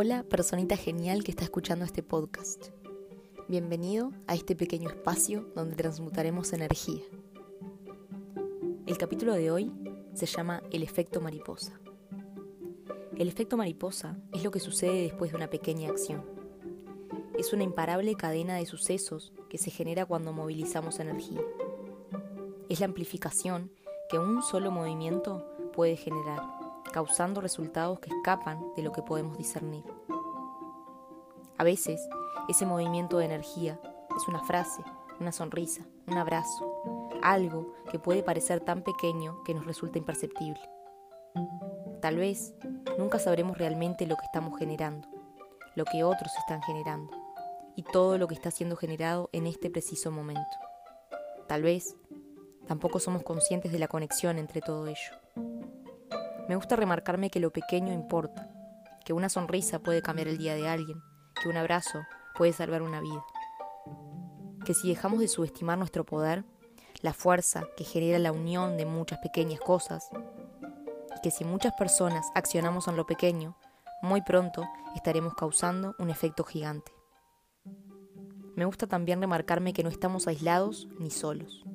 Hola, personita genial que está escuchando este podcast. Bienvenido a este pequeño espacio donde transmutaremos energía. El capítulo de hoy se llama El efecto mariposa. El efecto mariposa es lo que sucede después de una pequeña acción. Es una imparable cadena de sucesos que se genera cuando movilizamos energía. Es la amplificación que un solo movimiento puede generar, causando resultados que escapan de lo que podemos discernir. A veces, ese movimiento de energía es una frase, una sonrisa, un abrazo, algo que puede parecer tan pequeño que nos resulta imperceptible. Tal vez nunca sabremos realmente lo que estamos generando, lo que otros están generando y todo lo que está siendo generado en este preciso momento. Tal vez Tampoco somos conscientes de la conexión entre todo ello. Me gusta remarcarme que lo pequeño importa, que una sonrisa puede cambiar el día de alguien, que un abrazo puede salvar una vida. Que si dejamos de subestimar nuestro poder, la fuerza que genera la unión de muchas pequeñas cosas, y que si muchas personas accionamos en lo pequeño, muy pronto estaremos causando un efecto gigante. Me gusta también remarcarme que no estamos aislados ni solos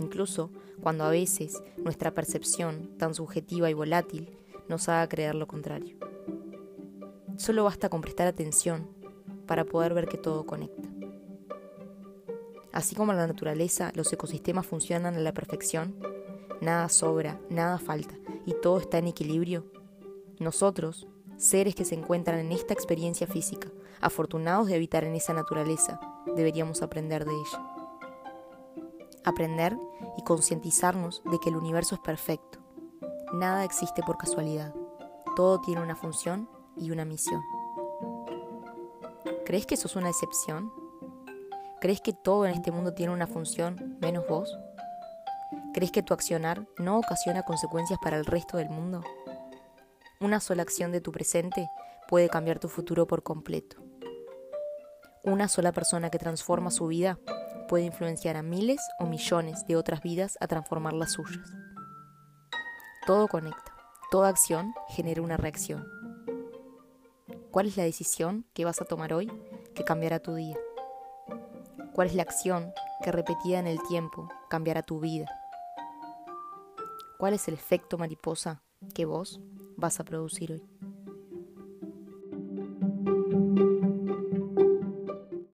incluso cuando a veces nuestra percepción, tan subjetiva y volátil, nos haga creer lo contrario. Solo basta con prestar atención para poder ver que todo conecta. Así como en la naturaleza los ecosistemas funcionan a la perfección, nada sobra, nada falta y todo está en equilibrio, nosotros, seres que se encuentran en esta experiencia física, afortunados de habitar en esa naturaleza, deberíamos aprender de ella aprender y concientizarnos de que el universo es perfecto. Nada existe por casualidad. Todo tiene una función y una misión. ¿Crees que sos una excepción? ¿Crees que todo en este mundo tiene una función menos vos? ¿Crees que tu accionar no ocasiona consecuencias para el resto del mundo? Una sola acción de tu presente puede cambiar tu futuro por completo. Una sola persona que transforma su vida puede influenciar a miles o millones de otras vidas a transformar las suyas. Todo conecta, toda acción genera una reacción. ¿Cuál es la decisión que vas a tomar hoy que cambiará tu día? ¿Cuál es la acción que repetida en el tiempo cambiará tu vida? ¿Cuál es el efecto mariposa que vos vas a producir hoy?